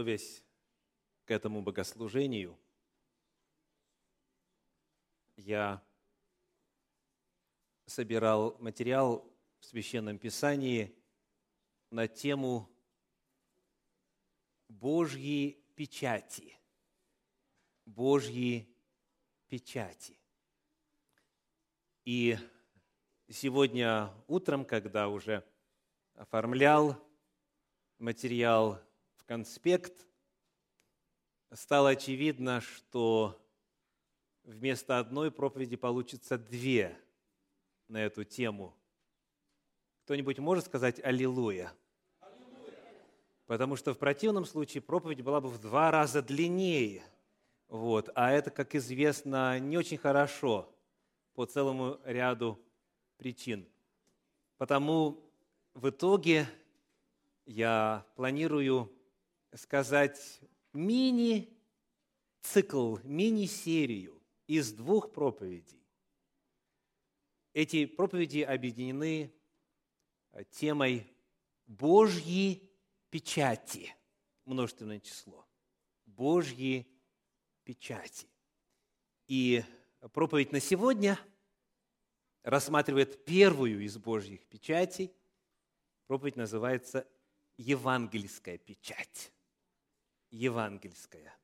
готовясь к этому богослужению, я собирал материал в Священном Писании на тему Божьи печати. Божьи печати. И сегодня утром, когда уже оформлял материал конспект, стало очевидно, что вместо одной проповеди получится две на эту тему. Кто-нибудь может сказать «Аллилуйя»? Потому что в противном случае проповедь была бы в два раза длиннее. Вот. А это, как известно, не очень хорошо по целому ряду причин. Потому в итоге я планирую сказать мини-цикл, мини-серию из двух проповедей. Эти проповеди объединены темой Божьи печати, множественное число. Божьи печати. И проповедь на сегодня рассматривает первую из Божьих печатей. Проповедь называется «Евангельская печать». Евангельская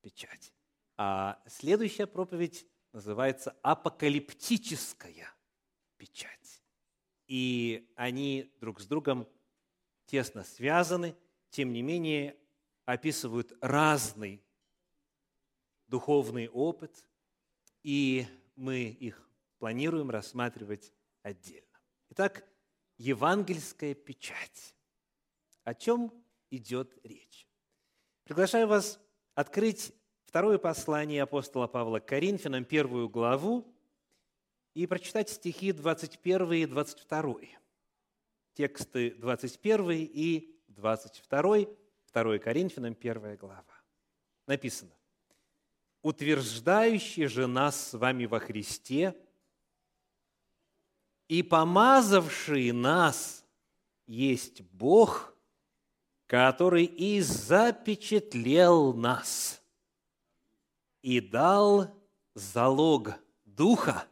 печать. А следующая проповедь называется апокалиптическая печать. И они друг с другом тесно связаны, тем не менее описывают разный духовный опыт, и мы их планируем рассматривать отдельно. Итак, евангельская печать. О чем идет речь? Приглашаю вас открыть второе послание апостола Павла к Коринфянам, первую главу, и прочитать стихи 21 и 22. Тексты 21 и 22, 2 Коринфянам, 1 глава. Написано. «Утверждающий же нас с вами во Христе и помазавший нас есть Бог, который и запечатлел нас» и дал залог Духа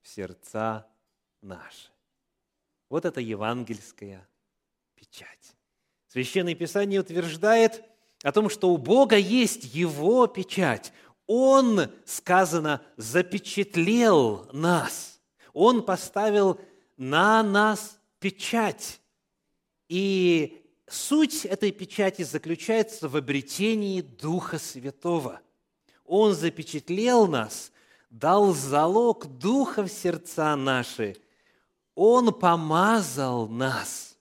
в сердца наши. Вот это евангельская печать. Священное Писание утверждает о том, что у Бога есть Его печать. Он, сказано, запечатлел нас. Он поставил на нас печать. И суть этой печати заключается в обретении Духа Святого – он запечатлел нас, дал залог Духа в сердца наши. Он помазал нас,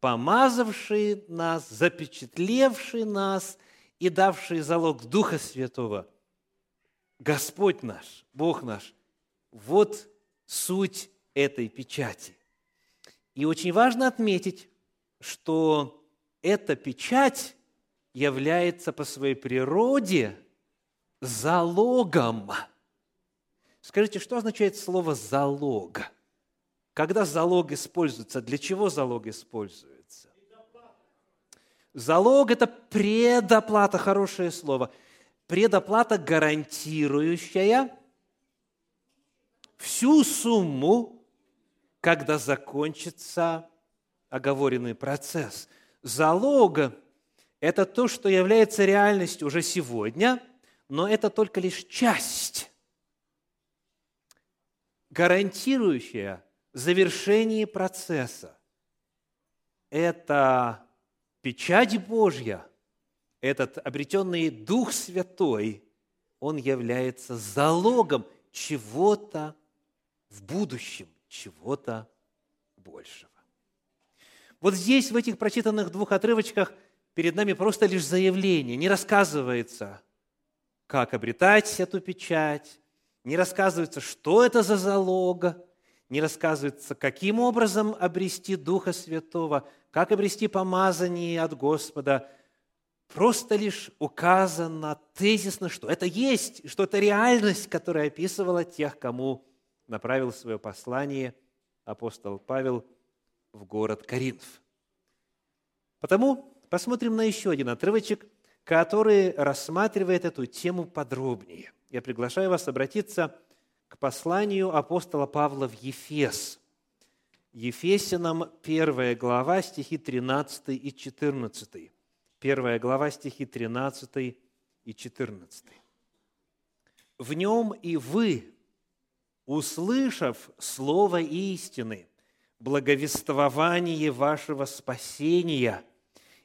помазавший нас, запечатлевший нас и давший залог Духа Святого. Господь наш, Бог наш, вот суть этой печати. И очень важно отметить, что эта печать является по своей природе – залогом. Скажите, что означает слово «залог»? Когда залог используется, для чего залог используется? Залог – это предоплата, хорошее слово. Предоплата, гарантирующая всю сумму, когда закончится оговоренный процесс. Залог – это то, что является реальностью уже сегодня – но это только лишь часть, гарантирующая завершение процесса. Это печать Божья, этот обретенный Дух Святой, он является залогом чего-то в будущем, чего-то большего. Вот здесь, в этих прочитанных двух отрывочках, перед нами просто лишь заявление, не рассказывается – как обретать эту печать, не рассказывается, что это за залог, не рассказывается, каким образом обрести Духа Святого, как обрести помазание от Господа. Просто лишь указано тезисно, что это есть, что это реальность, которая описывала тех, кому направил свое послание апостол Павел в город Коринф. Потому посмотрим на еще один отрывочек, который рассматривает эту тему подробнее. Я приглашаю вас обратиться к посланию апостола Павла в Ефес. Ефесянам 1 глава, стихи 13 и 14. 1 глава, стихи 13 и 14. «В нем и вы, услышав слово истины, благовествование вашего спасения,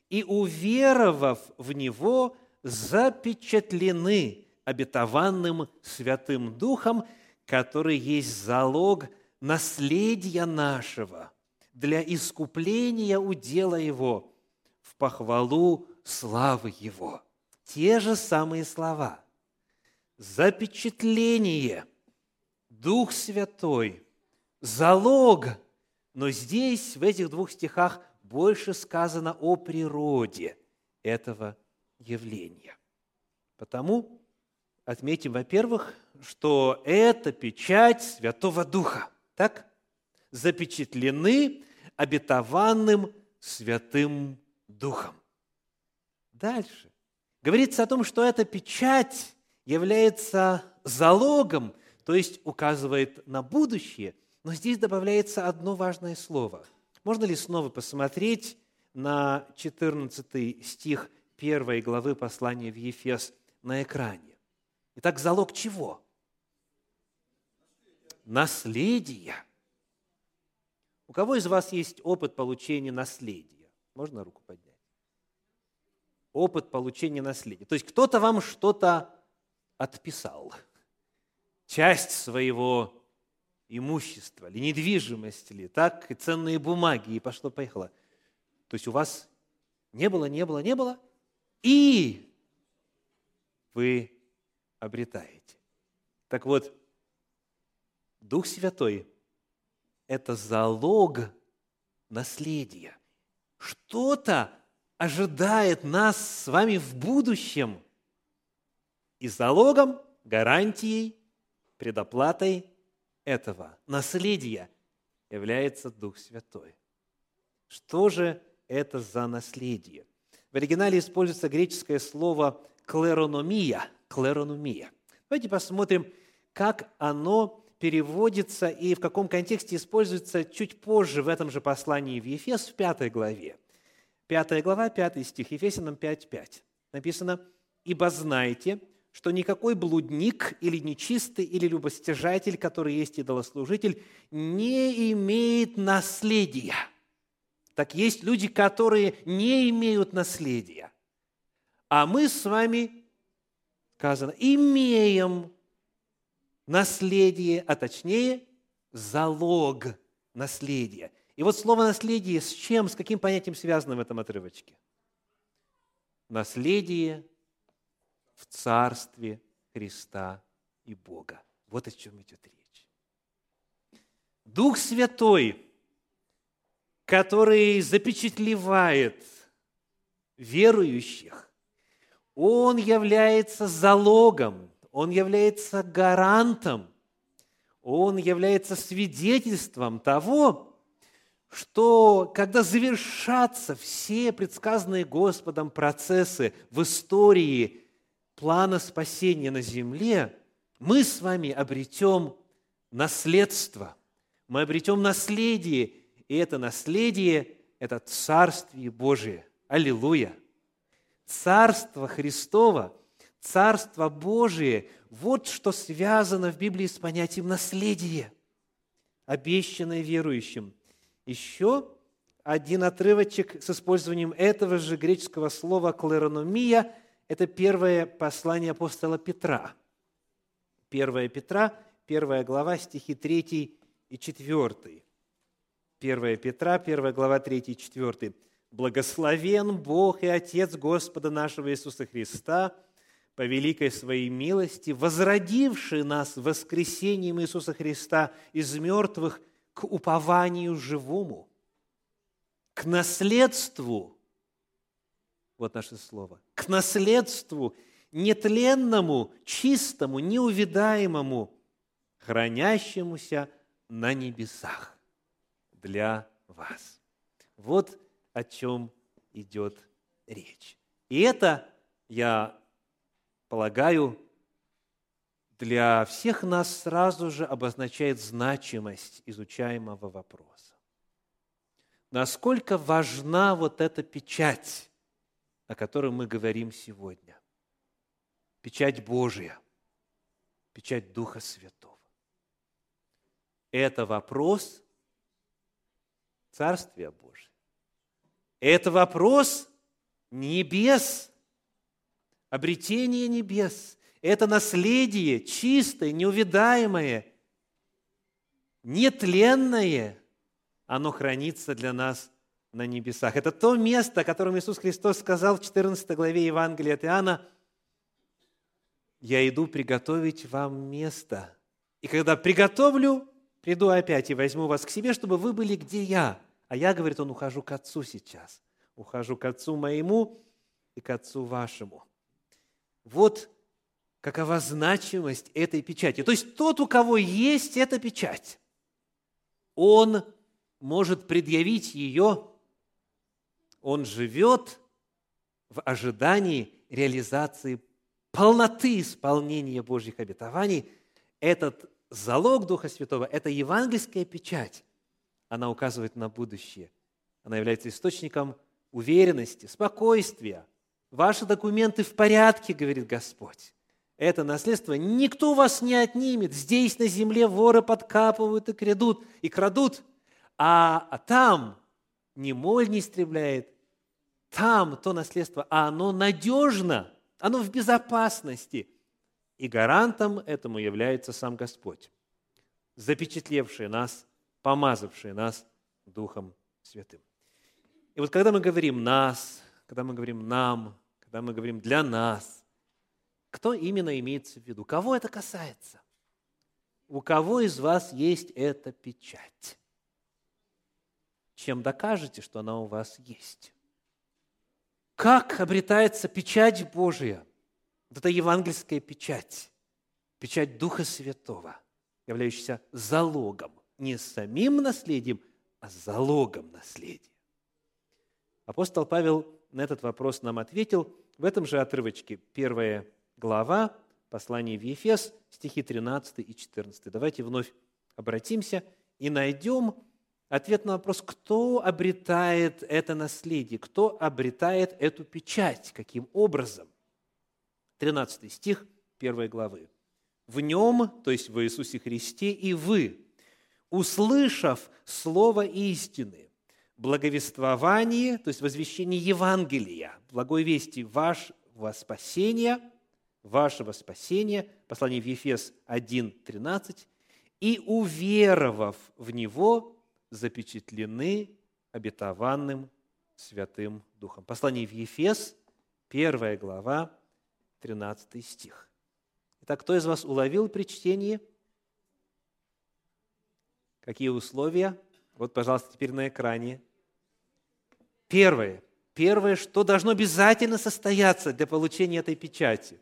и, уверовав в него, запечатлены обетованным Святым Духом, который есть залог наследия нашего для искупления удела Его в похвалу славы Его. Те же самые слова. Запечатление, Дух Святой, залог. Но здесь, в этих двух стихах, больше сказано о природе этого явления. Потому отметим, во-первых, что это печать Святого Духа. Так? Запечатлены обетованным Святым Духом. Дальше. Говорится о том, что эта печать является залогом, то есть указывает на будущее, но здесь добавляется одно важное слово – можно ли снова посмотреть на 14 стих 1 главы послания в Ефес на экране? Итак, залог чего? Наследие. У кого из вас есть опыт получения наследия? Можно руку поднять? Опыт получения наследия. То есть кто-то вам что-то отписал, часть своего имущество, или недвижимость, или так, и ценные бумаги, и пошло-поехало. То есть у вас не было, не было, не было, и вы обретаете. Так вот, Дух Святой – это залог наследия. Что-то ожидает нас с вами в будущем. И залогом, гарантией, предоплатой – этого наследия является Дух Святой. Что же это за наследие? В оригинале используется греческое слово клерономия. клерономия. Давайте посмотрим, как оно переводится и в каком контексте используется чуть позже в этом же послании в Ефес в пятой главе. Пятая глава, пятый стих, Ефесянам 5.5. Написано, «Ибо знайте, что никакой блудник или нечистый или любостяжатель, который есть идолослужитель, не имеет наследия. Так есть люди, которые не имеют наследия. А мы с вами, сказано, имеем наследие, а точнее залог наследия. И вот слово «наследие» с чем, с каким понятием связано в этом отрывочке? Наследие в Царстве Христа и Бога. Вот о чем идет речь. Дух Святой, который запечатлевает верующих, он является залогом, он является гарантом, он является свидетельством того, что когда завершатся все предсказанные Господом процессы в истории плана спасения на земле, мы с вами обретем наследство, мы обретем наследие, и это наследие – это Царствие Божие. Аллилуйя! Царство Христово, Царство Божие – вот что связано в Библии с понятием наследие, обещанное верующим. Еще один отрывочек с использованием этого же греческого слова «клерономия» – это первое послание апостола Петра. 1 Петра, первая глава, стихи 3 и 4. 1 Петра, 1 глава, 3 и 4. «Благословен Бог и Отец Господа нашего Иисуса Христа, по великой своей милости, возродивший нас воскресением Иисуса Христа из мертвых к упованию живому, к наследству, вот наше слово. К наследству нетленному, чистому, неувидаемому, хранящемуся на небесах для вас. Вот о чем идет речь. И это, я полагаю, для всех нас сразу же обозначает значимость изучаемого вопроса. Насколько важна вот эта печать, о которой мы говорим сегодня. Печать Божья, печать Духа Святого. Это вопрос Царствия Божия. Это вопрос небес, обретения небес. Это наследие чистое, неувидаемое, нетленное. Оно хранится для нас на небесах. Это то место, о котором Иисус Христос сказал в 14 главе Евангелия от Иоанна, «Я иду приготовить вам место, и когда приготовлю, приду опять и возьму вас к себе, чтобы вы были, где я». А я, говорит он, ухожу к Отцу сейчас. Ухожу к Отцу моему и к Отцу вашему. Вот какова значимость этой печати. То есть тот, у кого есть эта печать, он может предъявить ее, он живет в ожидании реализации полноты исполнения Божьих обетований. Этот залог Духа Святого, это евангельская печать, она указывает на будущее. Она является источником уверенности, спокойствия. Ваши документы в порядке, говорит Господь. Это наследство никто вас не отнимет. Здесь на земле воры подкапывают и крадут, и крадут, а там ни моль не истребляет, там то наследство, а оно надежно, оно в безопасности. И гарантом этому является сам Господь, запечатлевший нас, помазавший нас Духом Святым. И вот когда мы говорим «нас», когда мы говорим «нам», когда мы говорим «для нас», кто именно имеется в виду? Кого это касается? У кого из вас есть эта печать? Чем докажете, что она у вас есть? Как обретается печать Божия? Вот это евангельская печать, печать Духа Святого, являющаяся залогом, не самим наследием, а залогом наследия. Апостол Павел на этот вопрос нам ответил в этом же отрывочке, первая глава, послание в Ефес, стихи 13 и 14. Давайте вновь обратимся и найдем ответ на вопрос, кто обретает это наследие, кто обретает эту печать, каким образом. 13 стих 1 главы. «В нем, то есть в Иисусе Христе, и вы, услышав слово истины, благовествование, то есть возвещение Евангелия, благой вести вашего спасения, вашего спасения, послание в Ефес 1.13, и уверовав в него, запечатлены обетованным Святым Духом. Послание в Ефес, первая глава, 13 стих. Итак, кто из вас уловил при чтении? Какие условия? Вот, пожалуйста, теперь на экране. Первое. Первое, что должно обязательно состояться для получения этой печати.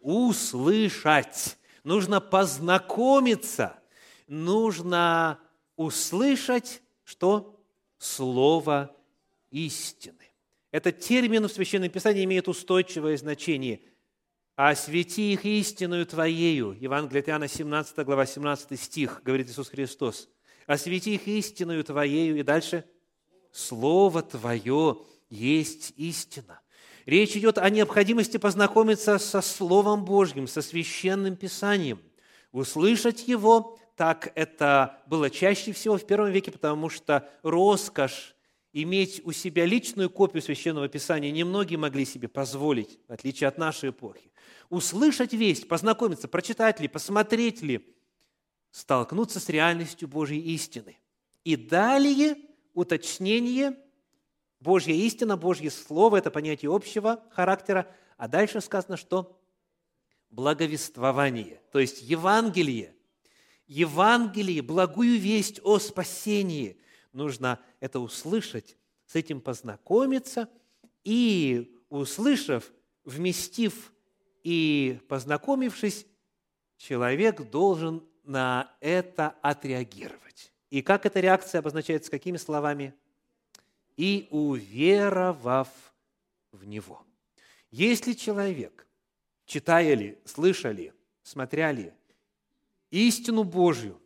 Услышать. Нужно познакомиться. Нужно услышать что? Слово истины. Этот термин в Священном Писании имеет устойчивое значение. «Освети их истинную Твоею». Евангелие от Иоанна, 17 глава, 17 стих, говорит Иисус Христос. «Освети их истинную Твоею». И дальше «Слово Твое есть истина». Речь идет о необходимости познакомиться со Словом Божьим, со Священным Писанием, услышать его, так это было чаще всего в первом веке, потому что роскошь иметь у себя личную копию Священного Писания немногие могли себе позволить, в отличие от нашей эпохи. Услышать весть, познакомиться, прочитать ли, посмотреть ли, столкнуться с реальностью Божьей истины. И далее уточнение Божья истина, Божье Слово – это понятие общего характера, а дальше сказано, что благовествование, то есть Евангелие, Евангелие, благую весть о спасении. Нужно это услышать, с этим познакомиться и, услышав, вместив и познакомившись, человек должен на это отреагировать. И как эта реакция обозначается, какими словами? «И уверовав в Него. Если человек, читая ли, слыша ли, смотря ли, истину Божью,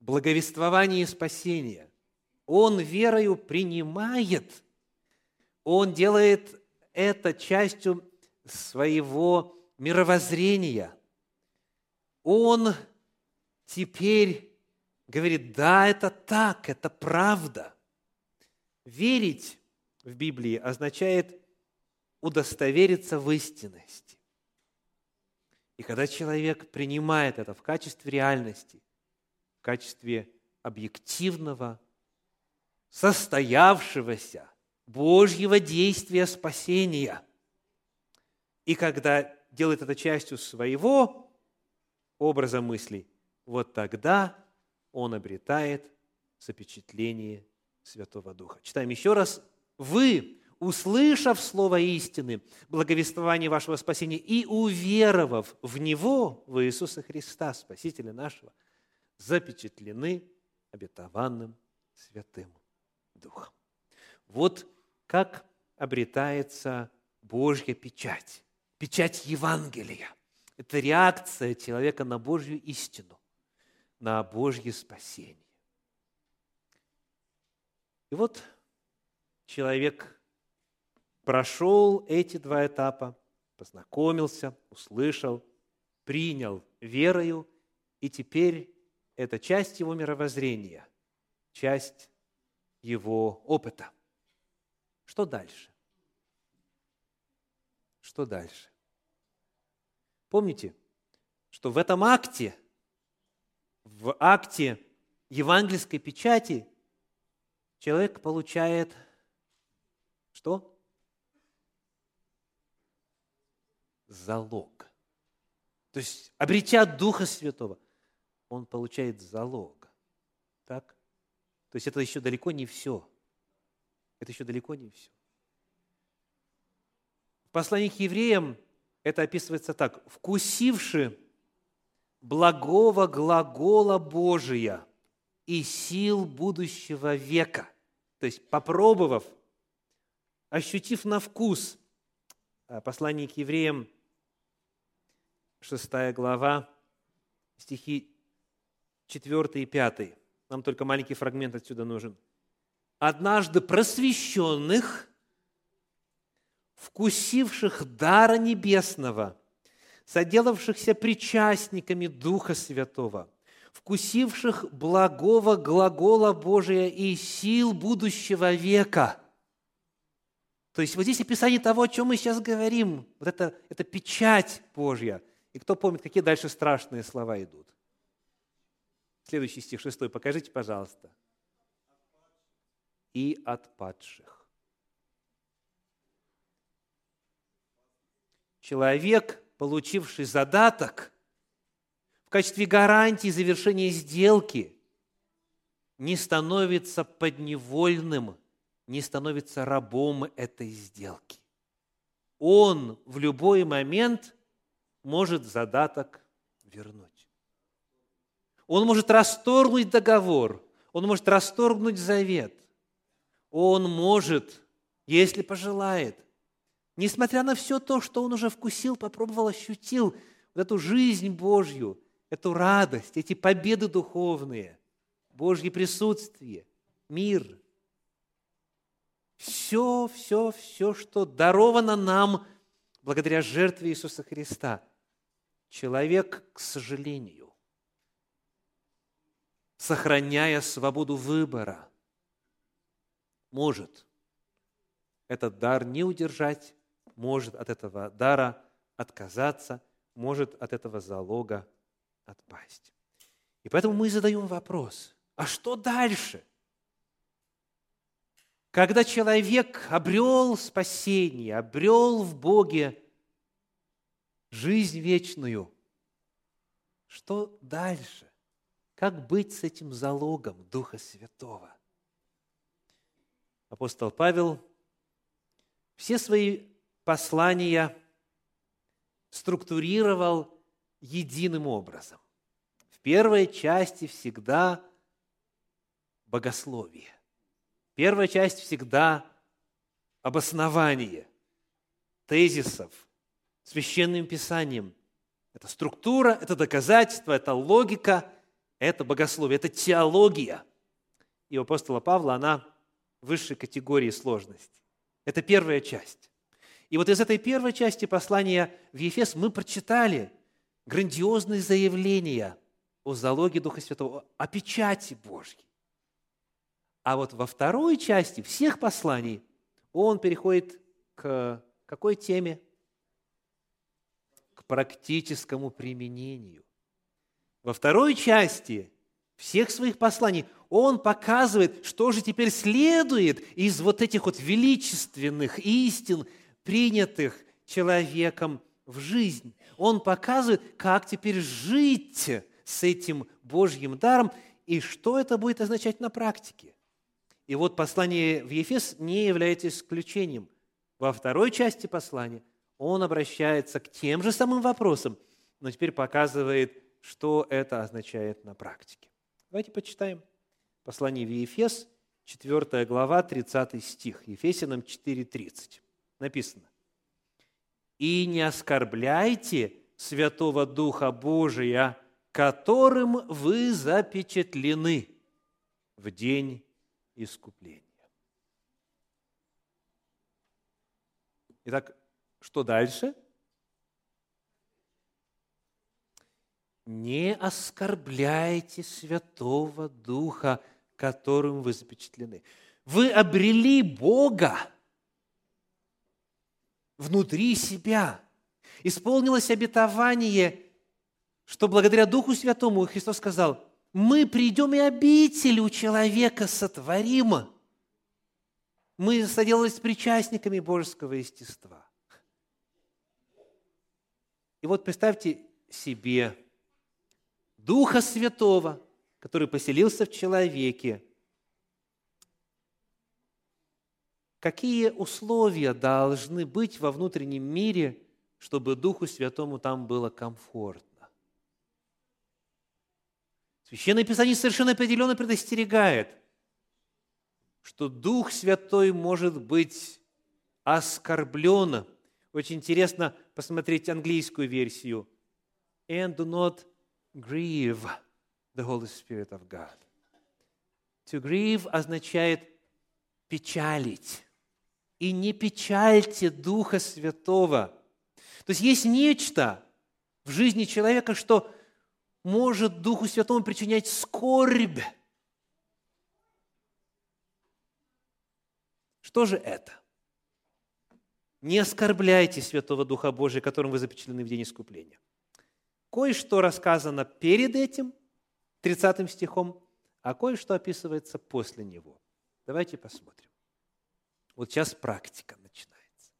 благовествование и спасение, он верою принимает, он делает это частью своего мировоззрения. Он теперь говорит, да, это так, это правда. Верить в Библии означает удостовериться в истинности. И когда человек принимает это в качестве реальности, в качестве объективного, состоявшегося Божьего действия спасения, и когда делает это частью своего образа мыслей, вот тогда он обретает запечатление Святого Духа. Читаем еще раз. «Вы, услышав слово истины, благовествование вашего спасения и уверовав в Него, в Иисуса Христа, Спасителя нашего, запечатлены обетованным Святым Духом. Вот как обретается Божья печать, печать Евангелия. Это реакция человека на Божью истину, на Божье спасение. И вот человек прошел эти два этапа, познакомился, услышал, принял верою, и теперь это часть его мировоззрения, часть его опыта. Что дальше? Что дальше? Помните, что в этом акте, в акте евангельской печати человек получает что? Залог. То есть, обретя Духа Святого, он получает залог. Так? То есть, это еще далеко не все. Это еще далеко не все. В послании к евреям это описывается так. «Вкусивши благого глагола Божия и сил будущего века». То есть, попробовав, ощутив на вкус послание к евреям 6 глава, стихи 4 и 5. Нам только маленький фрагмент отсюда нужен. «Однажды просвещенных, вкусивших дара небесного, соделавшихся причастниками Духа Святого, вкусивших благого глагола Божия и сил будущего века». То есть вот здесь описание того, о чем мы сейчас говорим. Вот это, это печать Божья – и кто помнит, какие дальше страшные слова идут? Следующий стих, шестой, покажите, пожалуйста. И от падших. Человек, получивший задаток в качестве гарантии завершения сделки, не становится подневольным, не становится рабом этой сделки. Он в любой момент – может задаток вернуть. Он может расторгнуть договор, он может расторгнуть завет. Он может, если пожелает, несмотря на все то, что он уже вкусил, попробовал, ощутил, вот эту жизнь Божью, эту радость, эти победы духовные, Божье присутствие, мир. Все, все, все, что даровано нам благодаря жертве Иисуса Христа – человек, к сожалению, сохраняя свободу выбора, может этот дар не удержать, может от этого дара отказаться, может от этого залога отпасть. И поэтому мы задаем вопрос, а что дальше? Когда человек обрел спасение, обрел в Боге жизнь вечную. Что дальше? Как быть с этим залогом Духа Святого? Апостол Павел все свои послания структурировал единым образом. В первой части всегда богословие. Первая часть всегда обоснование. тезисов священным писанием. Это структура, это доказательство, это логика, это богословие, это теология. И у апостола Павла она высшей категории сложности. Это первая часть. И вот из этой первой части послания в Ефес мы прочитали грандиозные заявления о залоге Духа Святого, о печати Божьей. А вот во второй части всех посланий он переходит к какой теме? Практическому применению. Во второй части всех своих посланий он показывает, что же теперь следует из вот этих вот величественных истин, принятых человеком в жизнь. Он показывает, как теперь жить с этим Божьим даром и что это будет означать на практике. И вот послание в Ефес не является исключением. Во второй части послания он обращается к тем же самым вопросам, но теперь показывает, что это означает на практике. Давайте почитаем послание в Ефес, 4 глава, 30 стих, Ефесянам 4.30. Написано. «И не оскорбляйте Святого Духа Божия, которым вы запечатлены в день искупления». Итак, что дальше? Не оскорбляйте Святого Духа, которым вы запечатлены. Вы обрели Бога внутри себя. Исполнилось обетование, что благодаря Духу Святому Христос сказал, мы придем и обитель у человека сотворим мы соделались причастниками божеского естества. И вот представьте себе Духа Святого, который поселился в человеке. Какие условия должны быть во внутреннем мире, чтобы Духу Святому там было комфортно? Священное Писание совершенно определенно предостерегает – что Дух Святой может быть оскорблен. Очень интересно посмотреть английскую версию. And do not grieve the Holy Spirit of God. To grieve означает печалить. И не печальте Духа Святого. То есть есть нечто в жизни человека, что может Духу Святому причинять скорбь Что же это? Не оскорбляйте Святого Духа Божия, которым вы запечатлены в день искупления. Кое-что рассказано перед этим, 30 стихом, а кое-что описывается после него. Давайте посмотрим. Вот сейчас практика начинается.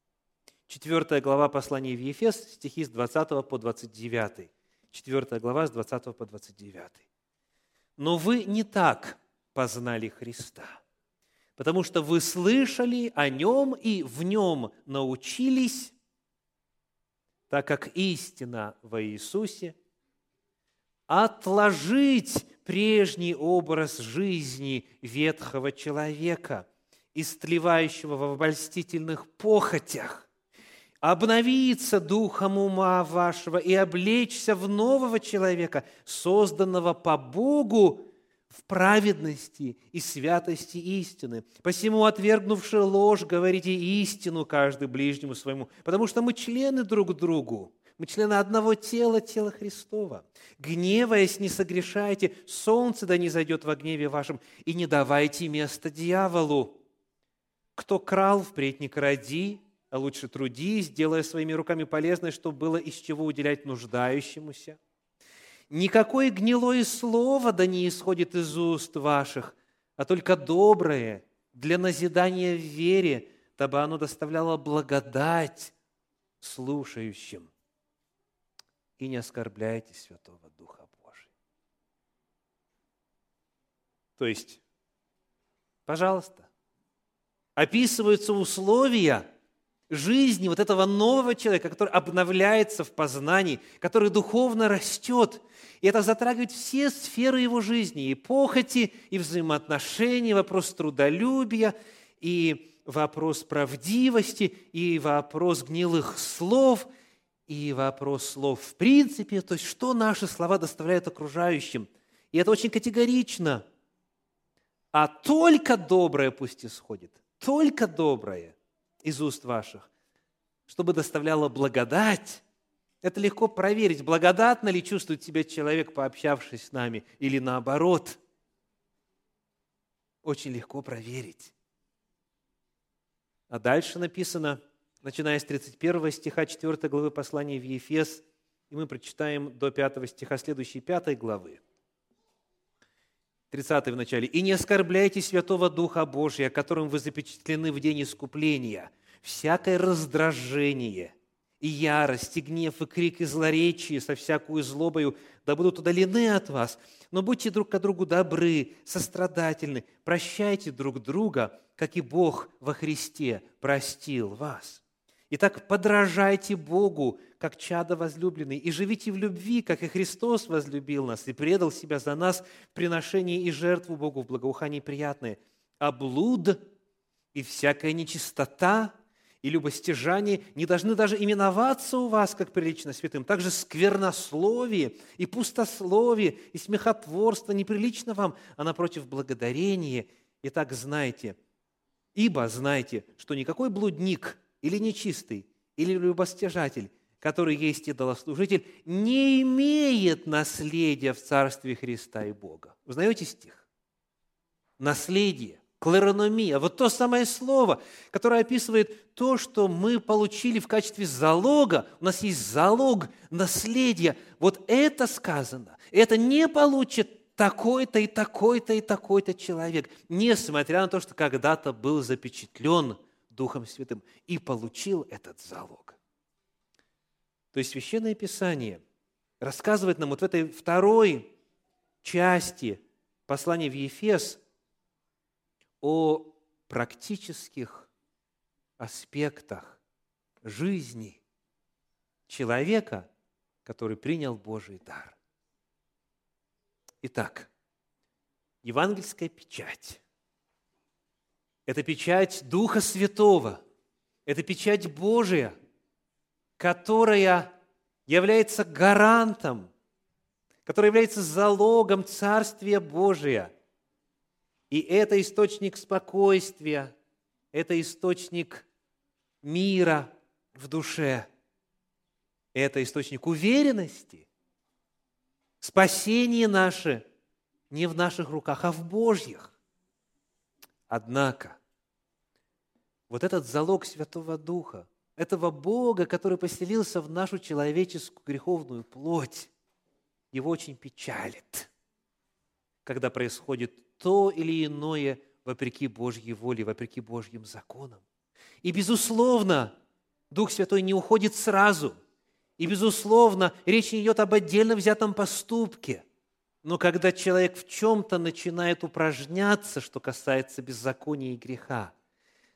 Четвертая глава послания в Ефес, стихи с 20 по 29. Четвертая глава с 20 по 29. «Но вы не так познали Христа» потому что вы слышали о нем и в нем научились, так как истина во Иисусе, отложить прежний образ жизни ветхого человека, истлевающего в обольстительных похотях, обновиться духом ума вашего и облечься в нового человека, созданного по Богу в праведности и святости истины. Посему, отвергнувши ложь, говорите истину каждый ближнему своему, потому что мы члены друг другу. Мы члены одного тела, тела Христова. Гневаясь, не согрешайте, солнце да не зайдет во гневе вашем, и не давайте место дьяволу. Кто крал, впредь не кради, а лучше трудись, делая своими руками полезное, чтобы было из чего уделять нуждающемуся – никакое гнилое слово да не исходит из уст ваших, а только доброе для назидания в вере, дабы оно доставляло благодать слушающим. И не оскорбляйте Святого Духа Божия. То есть, пожалуйста, описываются условия – жизни вот этого нового человека, который обновляется в познании, который духовно растет. И это затрагивает все сферы его жизни, и похоти, и взаимоотношения, вопрос трудолюбия, и вопрос правдивости, и вопрос гнилых слов, и вопрос слов в принципе, то есть что наши слова доставляют окружающим. И это очень категорично. А только доброе пусть исходит, только доброе из уст ваших, чтобы доставляло благодать. Это легко проверить, благодатно ли чувствует себя человек, пообщавшись с нами, или наоборот. Очень легко проверить. А дальше написано, начиная с 31 стиха 4 главы послания в Ефес, и мы прочитаем до 5 стиха следующей 5 главы. 30 в начале. «И не оскорбляйте Святого Духа Божия, которым вы запечатлены в день искупления. Всякое раздражение – и ярость, и гнев, и крик, и злоречие со всякую злобою да будут удалены от вас. Но будьте друг к другу добры, сострадательны, прощайте друг друга, как и Бог во Христе простил вас. Итак, подражайте Богу, как чадо возлюбленный, и живите в любви, как и Христос возлюбил нас и предал себя за нас в приношении и жертву Богу в благоухании приятное. А блуд и всякая нечистота – и любостяжание не должны даже именоваться у вас, как прилично святым. Также сквернословие и пустословие и смехотворство неприлично вам, а напротив благодарение. Итак, знайте, ибо знайте, что никакой блудник или нечистый, или любостяжатель, который есть идолослужитель, не имеет наследия в Царстве Христа и Бога. Узнаете стих? Наследие – клерономия, вот то самое слово, которое описывает то, что мы получили в качестве залога. У нас есть залог наследия. Вот это сказано. Это не получит такой-то и такой-то и такой-то человек, несмотря на то, что когда-то был запечатлен Духом Святым и получил этот залог. То есть Священное Писание рассказывает нам вот в этой второй части послания в Ефес – о практических аспектах жизни человека, который принял Божий дар. Итак, евангельская печать – это печать Духа Святого, это печать Божия, которая является гарантом, которая является залогом Царствия Божия – и это источник спокойствия, это источник мира в душе, это источник уверенности. Спасение наше не в наших руках, а в Божьих. Однако, вот этот залог Святого Духа, этого Бога, который поселился в нашу человеческую греховную плоть, его очень печалит, когда происходит то или иное вопреки Божьей воле, вопреки Божьим законам. И, безусловно, Дух Святой не уходит сразу. И, безусловно, речь не идет об отдельно взятом поступке. Но когда человек в чем-то начинает упражняться, что касается беззакония и греха,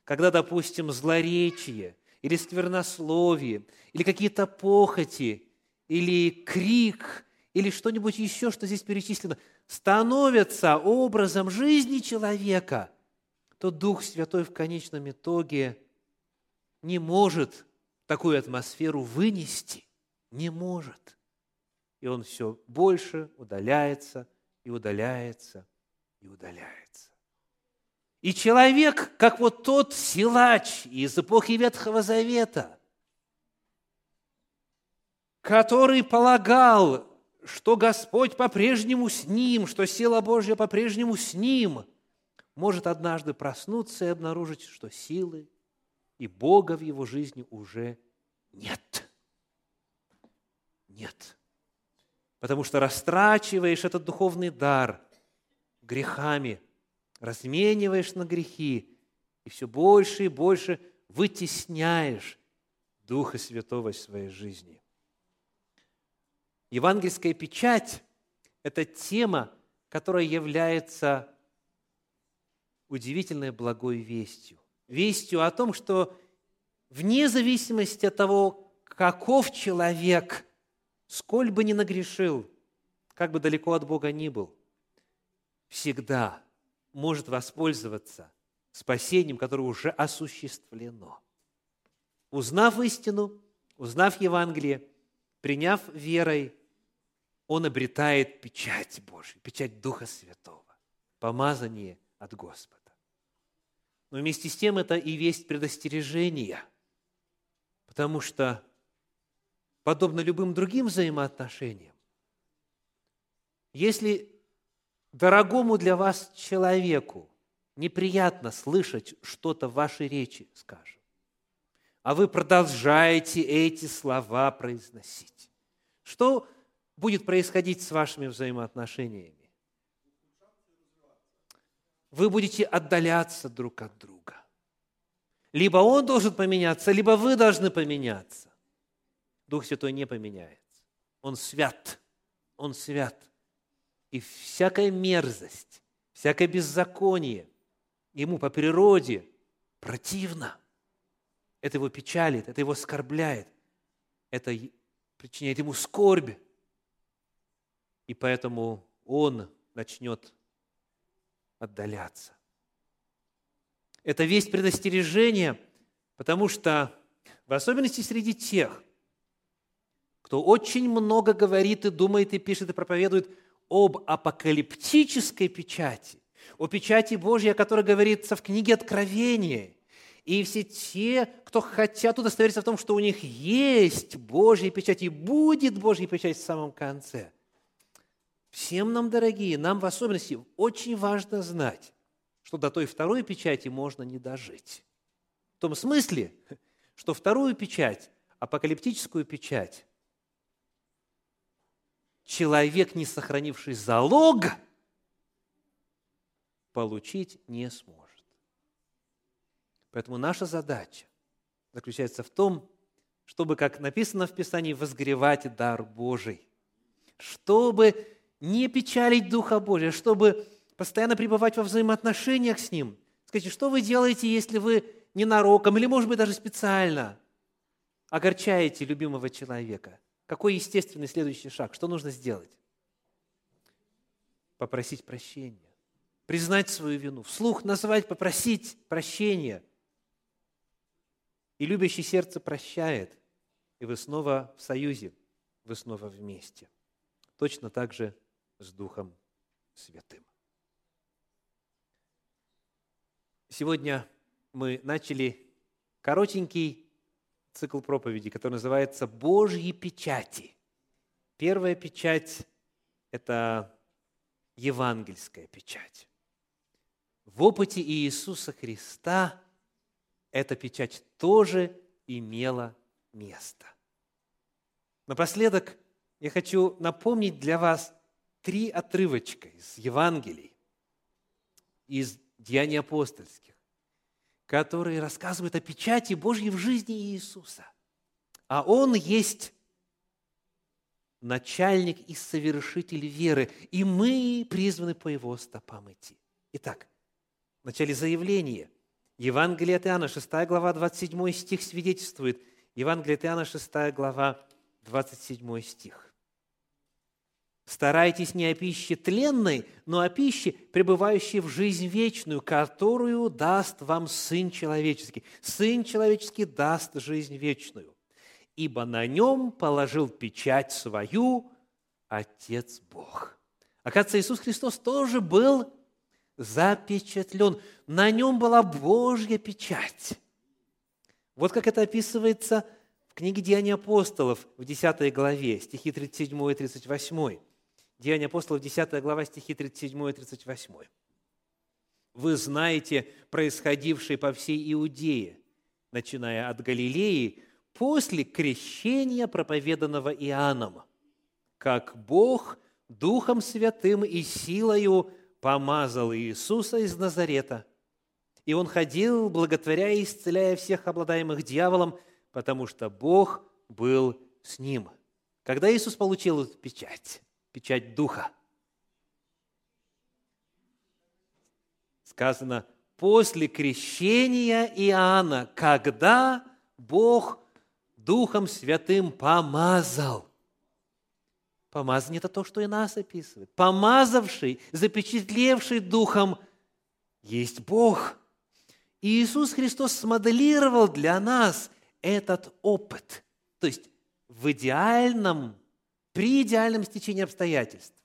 когда, допустим, злоречие или сквернословие, или какие-то похоти, или крик, или что-нибудь еще, что здесь перечислено – становятся образом жизни человека, то Дух Святой в конечном итоге не может такую атмосферу вынести, не может. И он все больше удаляется и удаляется и удаляется. И человек, как вот тот силач из эпохи Ветхого Завета, который полагал, что Господь по-прежнему с ним, что сила Божья по-прежнему с ним, может однажды проснуться и обнаружить, что силы и Бога в его жизни уже нет. Нет. Потому что растрачиваешь этот духовный дар грехами, размениваешь на грехи, и все больше и больше вытесняешь Духа Святого в своей жизни. Евангельская печать – это тема, которая является удивительной благой вестью. Вестью о том, что вне зависимости от того, каков человек, сколь бы ни нагрешил, как бы далеко от Бога ни был, всегда может воспользоваться спасением, которое уже осуществлено. Узнав истину, узнав Евангелие, приняв верой, он обретает печать Божью, печать Духа Святого, помазание от Господа. Но вместе с тем это и весть предостережения, потому что, подобно любым другим взаимоотношениям, если дорогому для вас человеку неприятно слышать что-то в вашей речи, скажем, а вы продолжаете эти слова произносить, что будет происходить с вашими взаимоотношениями? Вы будете отдаляться друг от друга. Либо он должен поменяться, либо вы должны поменяться. Дух Святой не поменяется. Он свят. Он свят. И всякая мерзость, всякое беззаконие ему по природе противно. Это его печалит, это его оскорбляет, это причиняет ему скорбь. И поэтому он начнет отдаляться. Это весть предостережения, потому что, в особенности среди тех, кто очень много говорит и думает, и пишет, и проповедует об апокалиптической печати, о печати Божьей, о которой говорится в книге Откровения, и все те, кто хотят удостовериться в том, что у них есть Божья печать и будет Божья печать в самом конце – Всем нам, дорогие, нам в особенности очень важно знать, что до той второй печати можно не дожить. В том смысле, что вторую печать, апокалиптическую печать, человек, не сохранивший залог, получить не сможет. Поэтому наша задача заключается в том, чтобы, как написано в Писании, возгревать дар Божий, чтобы не печалить Духа Божия, чтобы постоянно пребывать во взаимоотношениях с Ним. Скажите, что вы делаете, если вы ненароком или, может быть, даже специально огорчаете любимого человека? Какой естественный следующий шаг? Что нужно сделать? Попросить прощения. Признать свою вину. Вслух назвать, попросить прощения. И любящее сердце прощает. И вы снова в союзе, вы снова вместе. Точно так же с Духом Святым. Сегодня мы начали коротенький цикл проповеди, который называется «Божьи печати». Первая печать – это евангельская печать. В опыте Иисуса Христа эта печать тоже имела место. Напоследок я хочу напомнить для вас три отрывочка из Евангелий, из Деяний апостольских, которые рассказывают о печати Божьей в жизни Иисуса. А Он есть начальник и совершитель веры, и мы призваны по Его стопам идти. Итак, в начале заявления Евангелие от Иоанна, 6 глава, 27 стих свидетельствует. Евангелие от Иоанна, 6 глава, 27 стих. Старайтесь не о пище тленной, но о пище, пребывающей в жизнь вечную, которую даст вам Сын Человеческий. Сын Человеческий даст жизнь вечную, ибо на нем положил печать свою Отец Бог. Оказывается, Иисус Христос тоже был запечатлен. На нем была Божья печать. Вот как это описывается в книге Деяний апостолов в 10 главе, стихи 37 и 38. Деяния апостолов, 10 глава, стихи 37 и 38. «Вы знаете происходившее по всей Иудее, начиная от Галилеи, после крещения, проповеданного Иоанном, как Бог Духом Святым и силою помазал Иисуса из Назарета. И Он ходил, благотворя и исцеляя всех обладаемых дьяволом, потому что Бог был с ним». Когда Иисус получил эту печать? Печать Духа. Сказано, после крещения Иоанна, когда Бог Духом Святым помазал. Помазание – это то, что и нас описывает. Помазавший, запечатлевший Духом, есть Бог. И Иисус Христос смоделировал для нас этот опыт. То есть в идеальном, при идеальном стечении обстоятельств.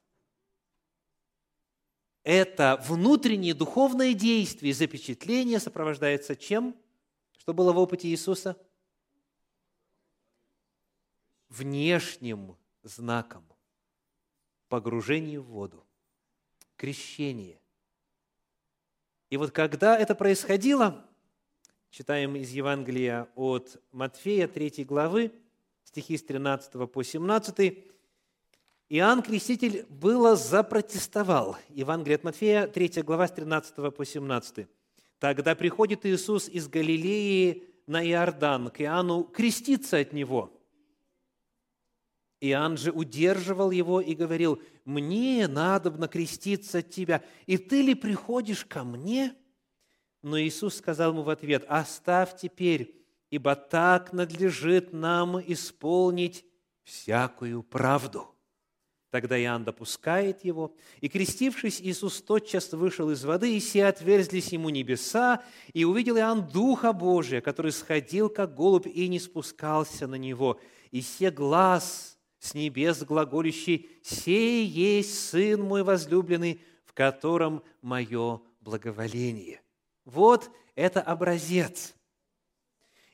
Это внутреннее духовное действие, запечатление сопровождается чем? Что было в опыте Иисуса? Внешним знаком. Погружение в воду. Крещение. И вот когда это происходило, читаем из Евангелия от Матфея 3 главы, стихи с 13 по 17, Иоанн Креститель было запротестовал. Евангелие от Матфея, 3 глава, с 13 по 17. Тогда приходит Иисус из Галилеи на Иордан к Иоанну креститься от него. Иоанн же удерживал его и говорил, «Мне надо креститься от тебя, и ты ли приходишь ко мне?» Но Иисус сказал ему в ответ, «Оставь теперь, ибо так надлежит нам исполнить всякую правду». Тогда Иоанн допускает его, и, крестившись, Иисус тотчас вышел из воды, и все отверзлись ему небеса, и увидел Иоанн Духа Божия, который сходил, как голубь, и не спускался на него. И все глаз с небес глаголющий, «Сей есть Сын мой возлюбленный, в котором мое благоволение». Вот это образец.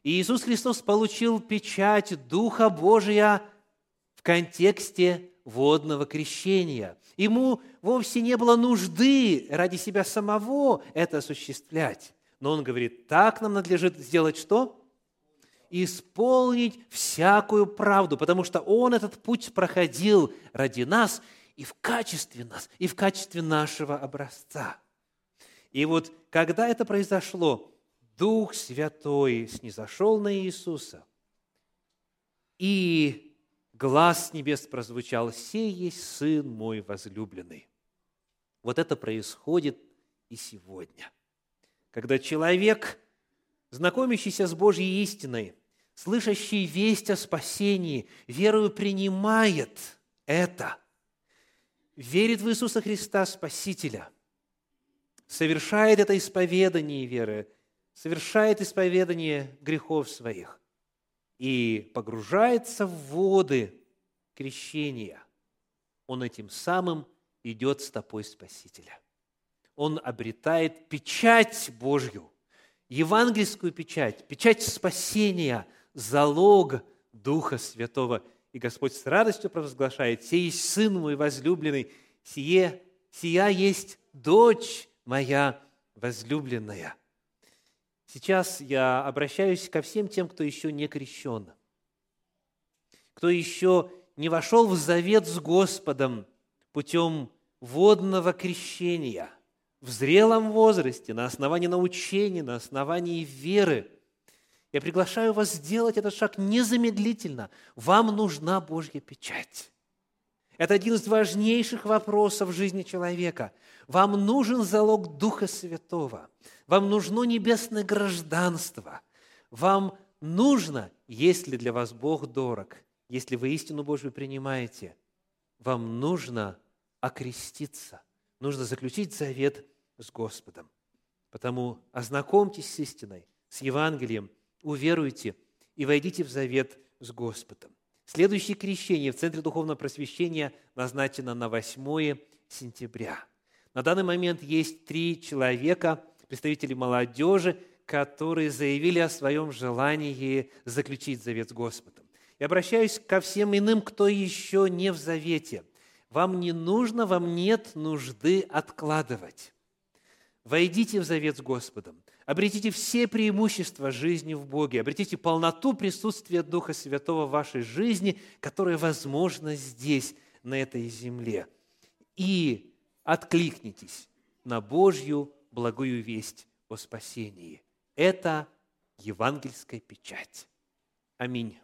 И Иисус Христос получил печать Духа Божия в контексте водного крещения. Ему вовсе не было нужды ради себя самого это осуществлять. Но он говорит, так нам надлежит сделать что? Исполнить всякую правду, потому что он этот путь проходил ради нас и в качестве нас, и в качестве нашего образца. И вот когда это произошло, Дух Святой снизошел на Иисуса, и глаз небес прозвучал, «Сей есть Сын мой возлюбленный». Вот это происходит и сегодня. Когда человек, знакомящийся с Божьей истиной, слышащий весть о спасении, верою принимает это, верит в Иисуса Христа Спасителя, совершает это исповедание веры, совершает исповедание грехов своих, и погружается в воды крещения, он этим самым идет стопой Спасителя. Он обретает печать Божью, евангельскую печать, печать спасения, залог Духа Святого. И Господь с радостью провозглашает, «Сей Сын мой возлюбленный, сие, сия есть дочь моя возлюбленная». Сейчас я обращаюсь ко всем тем, кто еще не крещен, кто еще не вошел в завет с Господом путем водного крещения в зрелом возрасте, на основании научения, на основании веры. Я приглашаю вас сделать этот шаг незамедлительно. Вам нужна Божья печать. Это один из важнейших вопросов жизни человека. Вам нужен залог Духа Святого – вам нужно небесное гражданство. Вам нужно, если для вас Бог дорог, если вы истину Божью принимаете, вам нужно окреститься, нужно заключить завет с Господом. Потому ознакомьтесь с истиной, с Евангелием, уверуйте и войдите в завет с Господом. Следующее крещение в Центре Духовного Просвещения назначено на 8 сентября. На данный момент есть три человека – представители молодежи, которые заявили о своем желании заключить завет с Господом. И обращаюсь ко всем иным, кто еще не в завете. Вам не нужно, вам нет нужды откладывать. Войдите в завет с Господом. Обретите все преимущества жизни в Боге. Обретите полноту присутствия Духа Святого в вашей жизни, которая возможна здесь, на этой земле. И откликнитесь на Божью благую весть о спасении. Это евангельская печать. Аминь.